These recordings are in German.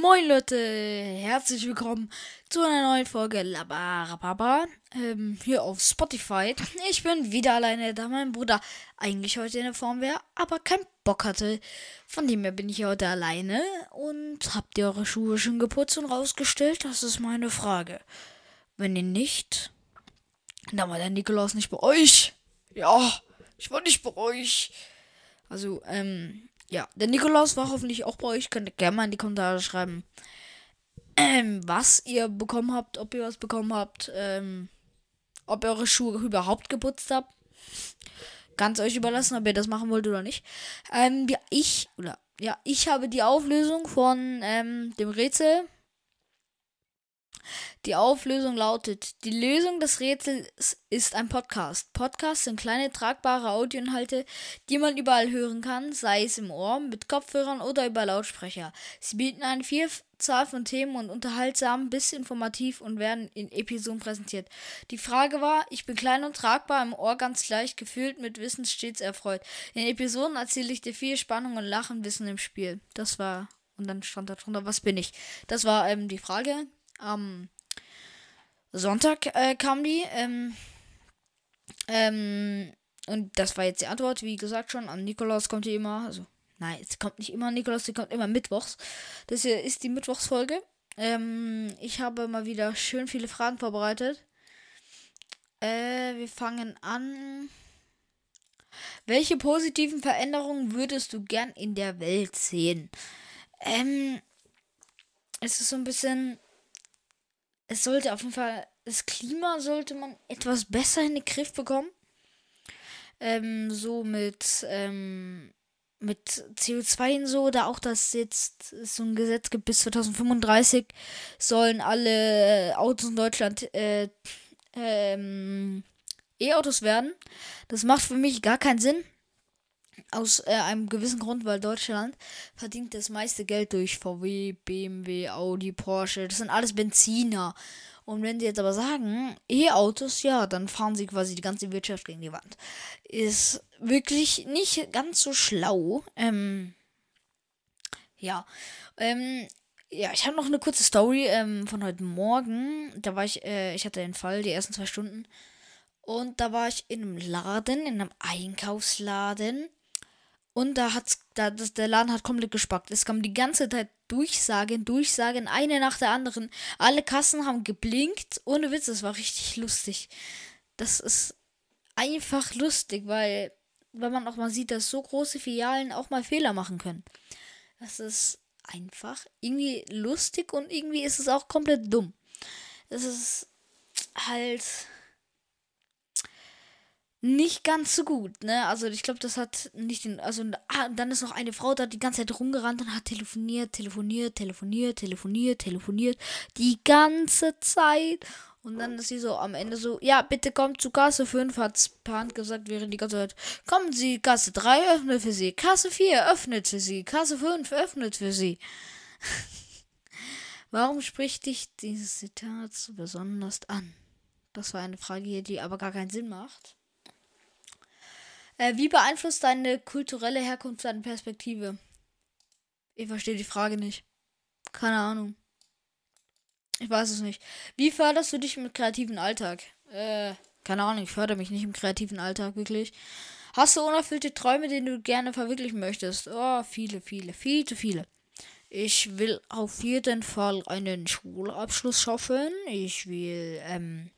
Moin Leute, herzlich willkommen zu einer neuen Folge Labarababa ähm, hier auf Spotify. Ich bin wieder alleine, da mein Bruder eigentlich heute in der Form wäre, aber keinen Bock hatte. Von dem her bin ich heute alleine und habt ihr eure Schuhe schon geputzt und rausgestellt? Das ist meine Frage. Wenn ihr nicht, dann war der Nikolaus nicht bei euch. Ja, ich war nicht bei euch. Also, ähm, ja, der Nikolaus war hoffentlich auch bei euch. Könnt ihr gerne mal in die Kommentare schreiben, ähm, was ihr bekommen habt, ob ihr was bekommen habt, ähm, ob ihr eure Schuhe überhaupt geputzt habt. Ganz euch überlassen, ob ihr das machen wollt oder nicht. Ähm, ja, ich, oder, ja, ich habe die Auflösung von, ähm, dem Rätsel die Auflösung lautet: Die Lösung des Rätsels ist ein Podcast. Podcasts sind kleine tragbare Audioinhalte, die man überall hören kann, sei es im Ohr, mit Kopfhörern oder über Lautsprecher. Sie bieten eine Vielzahl von Themen und unterhaltsam bis informativ und werden in Episoden präsentiert. Die Frage war: Ich bin klein und tragbar, im Ohr ganz leicht gefühlt, mit Wissen stets erfreut. In Episoden erzähle ich dir viel Spannung und Lachen, Wissen im Spiel. Das war und dann stand da drunter, was bin ich? Das war ähm, die Frage. Am Sonntag äh, kam die. Ähm, ähm, und das war jetzt die Antwort, wie gesagt schon. Am Nikolaus kommt die immer. Also, nein, es kommt nicht immer Nikolaus, sie kommt immer mittwochs. Das hier ist die Mittwochsfolge. Ähm, ich habe mal wieder schön viele Fragen vorbereitet. Äh, wir fangen an. Welche positiven Veränderungen würdest du gern in der Welt sehen? Ähm, es ist so ein bisschen es sollte auf jeden Fall, das Klima sollte man etwas besser in den Griff bekommen. Ähm, so mit, ähm, mit CO2 und so, da auch das jetzt so ein Gesetz gibt, bis 2035 sollen alle Autos in Deutschland äh, ähm, E-Autos werden. Das macht für mich gar keinen Sinn. Aus äh, einem gewissen Grund, weil Deutschland verdient das meiste Geld durch VW, BMW, Audi, Porsche. Das sind alles Benziner. Und wenn sie jetzt aber sagen, E-Autos, ja, dann fahren sie quasi die ganze Wirtschaft gegen die Wand. Ist wirklich nicht ganz so schlau. Ähm, ja. Ähm, ja, ich habe noch eine kurze Story ähm, von heute Morgen. Da war ich, äh, ich hatte den Fall, die ersten zwei Stunden. Und da war ich in einem Laden, in einem Einkaufsladen. Und da hat's, da, das, der Laden hat komplett gespackt. Es kam die ganze Zeit Durchsagen, Durchsagen, eine nach der anderen. Alle Kassen haben geblinkt. Ohne Witz, das war richtig lustig. Das ist einfach lustig, weil, weil man auch mal sieht, dass so große Filialen auch mal Fehler machen können. Das ist einfach irgendwie lustig und irgendwie ist es auch komplett dumm. Das ist halt nicht ganz so gut, ne? Also ich glaube, das hat nicht den. Also ah, dann ist noch eine Frau da die ganze Zeit rumgerannt und hat telefoniert, telefoniert, telefoniert, telefoniert, telefoniert. Die ganze Zeit. Und dann ist sie so am Ende so, ja, bitte kommt zu Kasse 5, hat Pan gesagt, während die ganze Zeit, kommen Sie, Kasse 3 öffnet für Sie, Kasse 4 öffnet für Sie, Kasse 5 öffnet für Sie. Warum spricht dich dieses Zitat so besonders an? Das war eine Frage hier, die aber gar keinen Sinn macht. Äh, wie beeinflusst deine kulturelle Herkunft deine Perspektive? Ich verstehe die Frage nicht. Keine Ahnung. Ich weiß es nicht. Wie förderst du dich im kreativen Alltag? Äh, keine Ahnung, ich fördere mich nicht im kreativen Alltag, wirklich. Hast du unerfüllte Träume, die du gerne verwirklichen möchtest? Oh, viele, viele, viel zu viele. Ich will auf jeden Fall einen Schulabschluss schaffen. Ich will, ähm,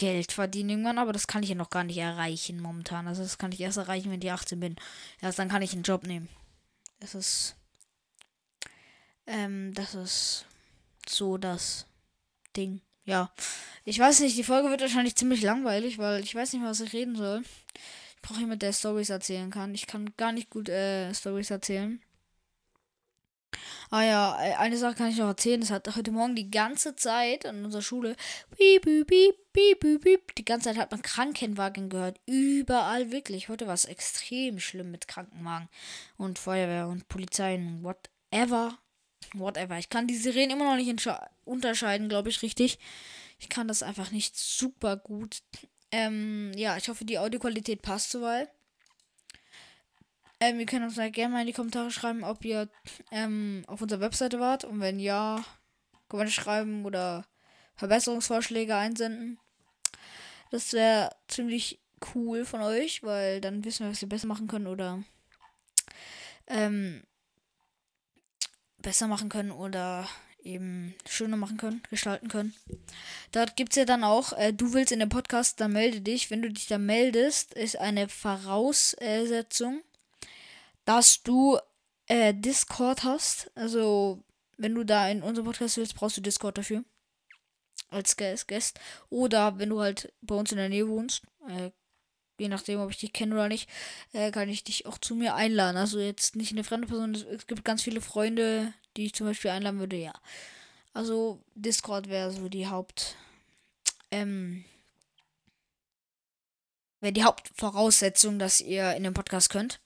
Geld verdienen irgendwann, aber das kann ich ja noch gar nicht erreichen momentan. Also das kann ich erst erreichen, wenn ich 18 bin. Erst dann kann ich einen Job nehmen. Das ist. Ähm, das ist so das Ding. Ja. Ich weiß nicht, die Folge wird wahrscheinlich ziemlich langweilig, weil ich weiß nicht, was ich reden soll. Ich brauche jemanden, der Stories erzählen kann. Ich kann gar nicht gut äh, Stories erzählen. Ah ja, äh, eine Sache kann ich noch erzählen. Es hat heute Morgen die ganze Zeit an unserer Schule piep, piep, piep, piep, piep. Die ganze Zeit hat man Krankenwagen gehört. Überall wirklich. Heute war es extrem schlimm mit Krankenwagen und Feuerwehr und Polizei und whatever. Whatever. Ich kann die Sirenen immer noch nicht unterscheiden, glaube ich, richtig. Ich kann das einfach nicht super gut. Ähm, ja, ich hoffe, die Audioqualität passt soweit. Ähm, ihr könnt uns halt gerne mal in die Kommentare schreiben, ob ihr ähm, auf unserer Webseite wart. Und wenn ja, Kommentare schreiben oder Verbesserungsvorschläge einsenden. Das wäre ziemlich cool von euch, weil dann wissen wir, was wir besser machen können oder ähm, besser machen können oder eben schöner machen können, gestalten können. Dort gibt es ja dann auch, äh, du willst in dem Podcast, dann melde dich. Wenn du dich da meldest, ist eine Voraussetzung, dass du äh, Discord hast. Also, wenn du da in unserem Podcast willst, brauchst du Discord dafür. Als Guest. Oder wenn du halt bei uns in der Nähe wohnst, äh, je nachdem, ob ich dich kenne oder nicht, äh, kann ich dich auch zu mir einladen. Also jetzt nicht eine fremde Person. Es gibt ganz viele Freunde, die ich zum Beispiel einladen würde, ja. Also Discord wäre so die Haupt, ähm, wäre die Hauptvoraussetzung, dass ihr in den Podcast könnt.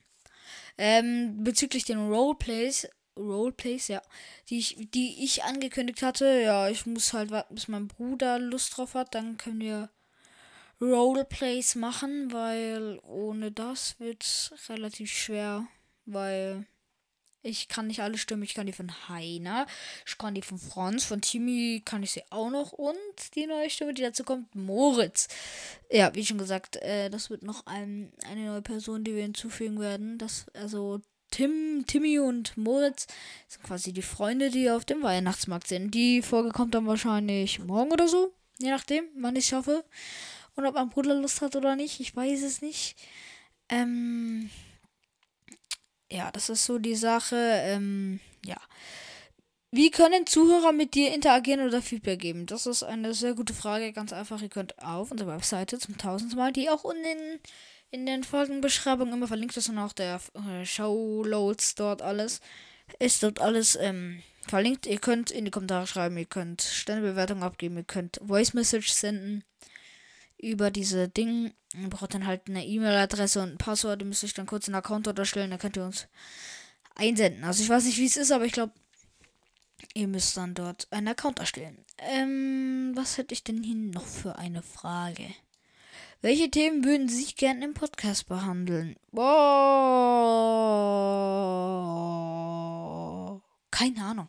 Ähm, bezüglich den Roleplays, Roleplays, ja, die ich, die ich angekündigt hatte, ja, ich muss halt warten, bis mein Bruder Lust drauf hat, dann können wir Roleplays machen, weil ohne das wird es relativ schwer, weil ich kann nicht alle Stimmen. Ich kann die von Heiner, ich kann die von Franz, von Timmy kann ich sie auch noch und die neue Stimme, die dazu kommt, Moritz. Ja, wie schon gesagt, äh, das wird noch ein, eine neue Person, die wir hinzufügen werden. Das, also Tim, Timmy und Moritz sind quasi die Freunde, die auf dem Weihnachtsmarkt sind. Die Folge kommt dann wahrscheinlich morgen oder so. Je nachdem, wann ich es schaffe. Und ob mein Bruder Lust hat oder nicht, ich weiß es nicht. Ähm, ja, das ist so die Sache. Ähm, ja. Wie können Zuhörer mit dir interagieren oder Feedback geben? Das ist eine sehr gute Frage. Ganz einfach, ihr könnt auf unserer Webseite zum tausendsten Mal, die auch in den, in den Folgenbeschreibungen immer verlinkt ist und auch der äh, Showloads dort alles, ist dort alles ähm, verlinkt. Ihr könnt in die Kommentare schreiben, ihr könnt Sternebewertungen abgeben, ihr könnt Voice Message senden über diese Dinge. Ihr braucht dann halt eine E-Mail-Adresse und ein Passwort. Ihr müsst euch dann kurz einen Account unterstellen, dann könnt ihr uns einsenden. Also ich weiß nicht, wie es ist, aber ich glaube, ihr müsst dann dort einen Account erstellen. Ähm, was hätte ich denn hier noch für eine Frage? Welche Themen würden Sie gerne im Podcast behandeln? Boah. Keine Ahnung.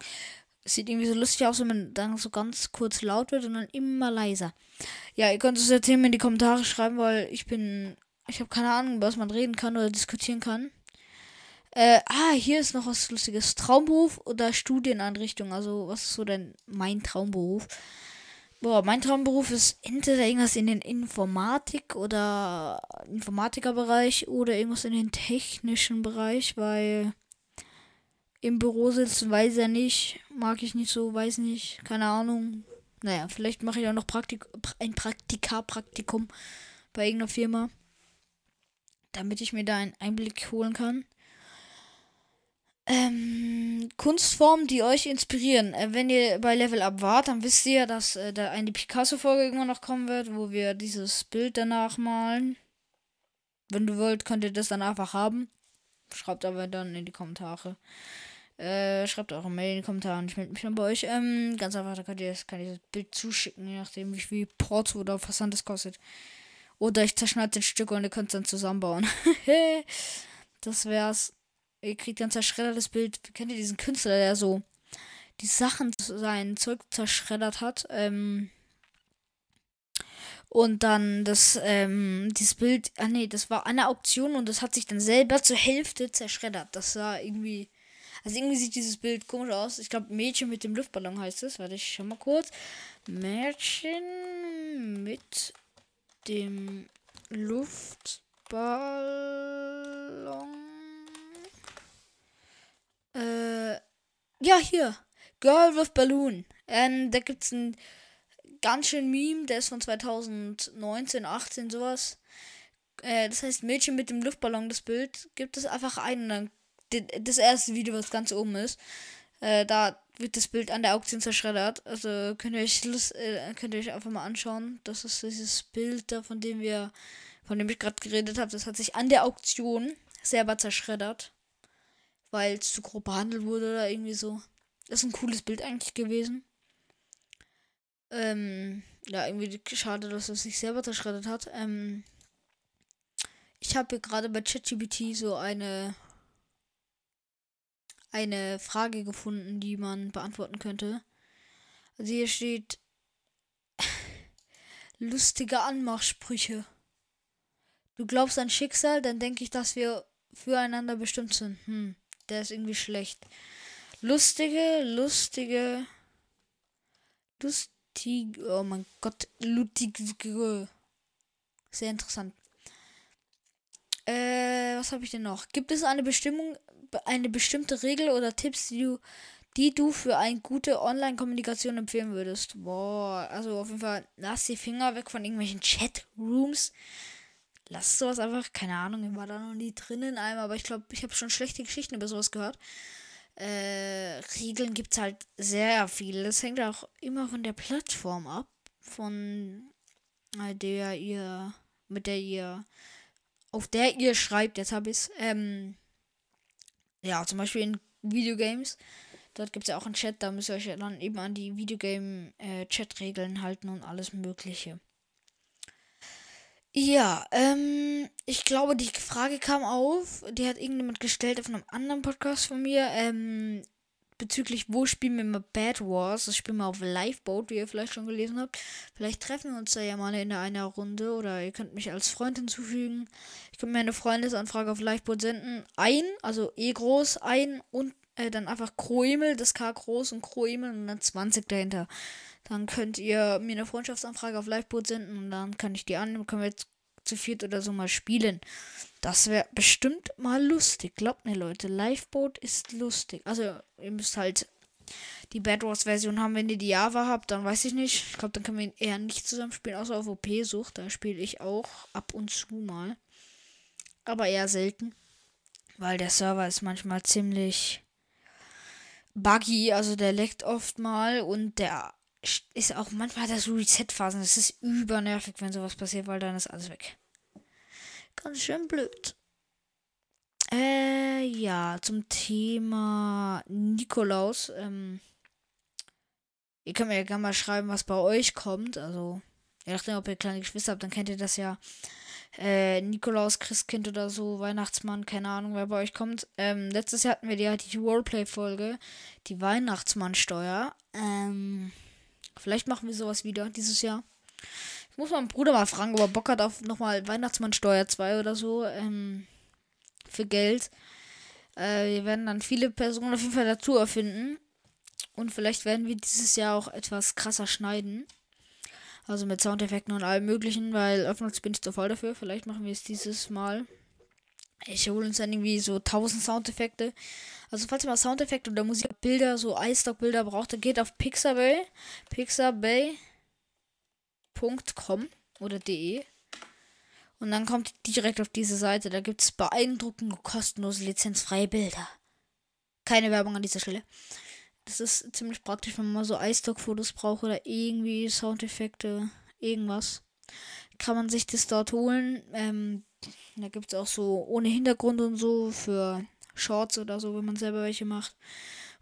Sieht irgendwie so lustig aus, wenn man dann so ganz kurz laut wird und dann immer leiser. Ja, ihr könnt es ja Themen in die Kommentare schreiben, weil ich bin. Ich habe keine Ahnung, was man reden kann oder diskutieren kann. Äh, ah, hier ist noch was Lustiges. Traumberuf oder Studieneinrichtung? Also, was ist so denn mein Traumberuf? Boah, mein Traumberuf ist entweder irgendwas in den Informatik oder Informatikerbereich oder irgendwas in den technischen Bereich, weil im Büro sitzen, weiß er nicht. Mag ich nicht so, weiß nicht. Keine Ahnung. Naja, vielleicht mache ich auch noch Praktik ein Praktika-Praktikum bei irgendeiner Firma. Damit ich mir da einen Einblick holen kann. Ähm, Kunstformen, die euch inspirieren. Äh, wenn ihr bei Level Up wart, dann wisst ihr, dass äh, da eine Picasso-Folge irgendwann noch kommen wird, wo wir dieses Bild danach malen. Wenn du wollt, könnt ihr das dann einfach haben. Schreibt aber dann in die Kommentare. Äh, schreibt eure Mail in die Kommentare und ich melde mich dann bei euch. Ähm, ganz einfach, da könnt ihr das, kann ich das Bild zuschicken, je nachdem, wie viel Porto oder Versand es kostet. Oder ich zerschneide den Stück und ihr könnt es dann zusammenbauen. das wär's. Ihr kriegt dann zerschreddertes Bild. Kennt ihr diesen Künstler, der so die Sachen, sein Zeug zerschreddert hat? Ähm, und dann das, ähm, dieses Bild, ah nee, das war eine Auktion und das hat sich dann selber zur Hälfte zerschreddert. Das war irgendwie also irgendwie sieht dieses Bild komisch aus. Ich glaube, Mädchen mit dem Luftballon heißt es. Warte, ich schau mal kurz. Mädchen mit dem Luftballon. Äh, ja, hier. Girl with Balloon. Ähm, da gibt's ein ganz schön Meme, der ist von 2019, 18, sowas. Äh, das heißt Mädchen mit dem Luftballon, das Bild. Gibt es einfach ein und dann das erste Video, was ganz oben ist, äh, da wird das Bild an der Auktion zerschreddert. Also könnt ihr euch Lust, äh, könnt ihr euch einfach mal anschauen. Das ist dieses Bild da, von dem wir, von dem ich gerade geredet habe. Das hat sich an der Auktion selber zerschreddert. Weil es zu grob behandelt wurde oder irgendwie so. Das ist ein cooles Bild eigentlich gewesen. Ähm, ja, irgendwie schade, dass es sich selber zerschreddert hat. Ähm, ich habe gerade bei ChatGPT so eine eine Frage gefunden, die man beantworten könnte. Also hier steht lustige Anmachsprüche. Du glaubst an Schicksal, dann denke ich, dass wir füreinander bestimmt sind. Hm, der ist irgendwie schlecht. Lustige, lustige, lustige, oh mein Gott, lustige. Sehr interessant. Äh, was habe ich denn noch? Gibt es eine Bestimmung, eine bestimmte Regel oder Tipps, die du, die du für eine gute Online-Kommunikation empfehlen würdest? Boah, also auf jeden Fall, lass die Finger weg von irgendwelchen Chat-Rooms. Lass sowas einfach, keine Ahnung, ich war da noch nie drin in aber ich glaube, ich habe schon schlechte Geschichten über sowas gehört. Äh, Regeln gibt es halt sehr viele. Das hängt auch immer von der Plattform ab, von äh, der ihr, mit der ihr auf der ihr schreibt, jetzt habe ich es, ähm, ja, zum Beispiel in Videogames, dort gibt es ja auch einen Chat, da müsst ihr euch dann eben an die Videogame-Chat-Regeln äh, halten und alles Mögliche. Ja, ähm, ich glaube, die Frage kam auf, die hat irgendjemand gestellt auf einem anderen Podcast von mir, ähm, bezüglich, wo spielen wir mal Bad Wars. Das spielen wir auf Liveboat, wie ihr vielleicht schon gelesen habt. Vielleicht treffen wir uns da ja mal in einer Runde oder ihr könnt mich als Freund hinzufügen. Ich könnt mir eine Freundesanfrage auf Liveboat senden. Ein, also E groß, ein und äh, dann einfach Kroemel, das K groß und Kroemel und dann 20 dahinter. Dann könnt ihr mir eine Freundschaftsanfrage auf Liveboat senden und dann kann ich die annehmen. Können wir jetzt zu viert oder so mal spielen. Das wäre bestimmt mal lustig. Glaubt mir, Leute. Liveboat ist lustig. Also, ihr müsst halt die Bad Wars Version haben. Wenn ihr die Java habt, dann weiß ich nicht. Ich glaube, dann können wir ihn eher nicht zusammen spielen, außer auf OP-Sucht. Da spiele ich auch ab und zu mal. Aber eher selten. Weil der Server ist manchmal ziemlich buggy. Also, der leckt oft mal und der ist auch manchmal so Reset-Phasen. Das ist übernervig, wenn sowas passiert, weil dann ist alles weg. Ganz schön blöd. Äh, ja, zum Thema Nikolaus. Ähm, ihr könnt mir ja gerne mal schreiben, was bei euch kommt. Also, je nachdem, ob ihr kleine Geschwister habt, dann kennt ihr das ja. Äh, Nikolaus, Christkind oder so, Weihnachtsmann, keine Ahnung, wer bei euch kommt. Ähm, letztes Jahr hatten wir die, die Roleplay-Folge, die Weihnachtsmannsteuer. Ähm, Vielleicht machen wir sowas wieder dieses Jahr. Ich muss meinen Bruder mal fragen, ob er Bock hat auf nochmal Weihnachtsmannsteuer 2 oder so. Ähm, für Geld. Äh, wir werden dann viele Personen auf jeden Fall dazu erfinden. Und vielleicht werden wir dieses Jahr auch etwas krasser schneiden. Also mit Soundeffekten und allem möglichen, weil öffentlich bin ich zu voll dafür. Vielleicht machen wir es dieses Mal. Ich hole uns dann irgendwie so 1000 Soundeffekte. Also falls ihr mal Soundeffekte oder Musikbilder, so iStock-Bilder braucht, dann geht auf Pixabay. Pixabay.com oder de. Und dann kommt direkt auf diese Seite. Da gibt es beeindruckende, kostenlose, lizenzfreie Bilder. Keine Werbung an dieser Stelle. Das ist ziemlich praktisch, wenn man mal so iStock-Fotos braucht oder irgendwie Soundeffekte, irgendwas. Kann man sich das dort holen. Ähm, da gibt es auch so ohne Hintergrund und so für Shorts oder so, wenn man selber welche macht.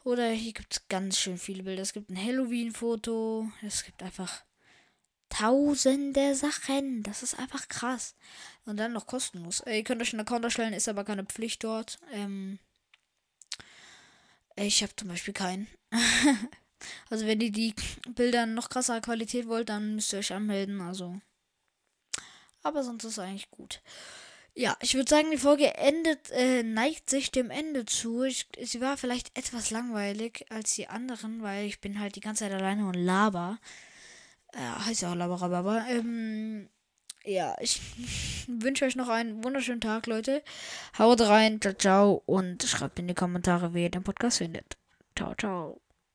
Oder hier gibt es ganz schön viele Bilder. Es gibt ein Halloween-Foto. Es gibt einfach tausende Sachen. Das ist einfach krass. Und dann noch kostenlos. Äh, ihr könnt euch einen Account erstellen, ist aber keine Pflicht dort. Ähm, ich habe zum Beispiel keinen. also wenn ihr die Bilder noch krasser Qualität wollt, dann müsst ihr euch anmelden. Also. Aber sonst ist es eigentlich gut. Ja, ich würde sagen, die Folge endet, äh, neigt sich dem Ende zu. Ich, sie war vielleicht etwas langweilig als die anderen, weil ich bin halt die ganze Zeit alleine und laber. Äh, heißt ja auch Laberababa. Ähm, ja, ich wünsche euch noch einen wunderschönen Tag, Leute. Haut rein, ciao, ciao und schreibt in die Kommentare, wie ihr den Podcast findet. Ciao, ciao.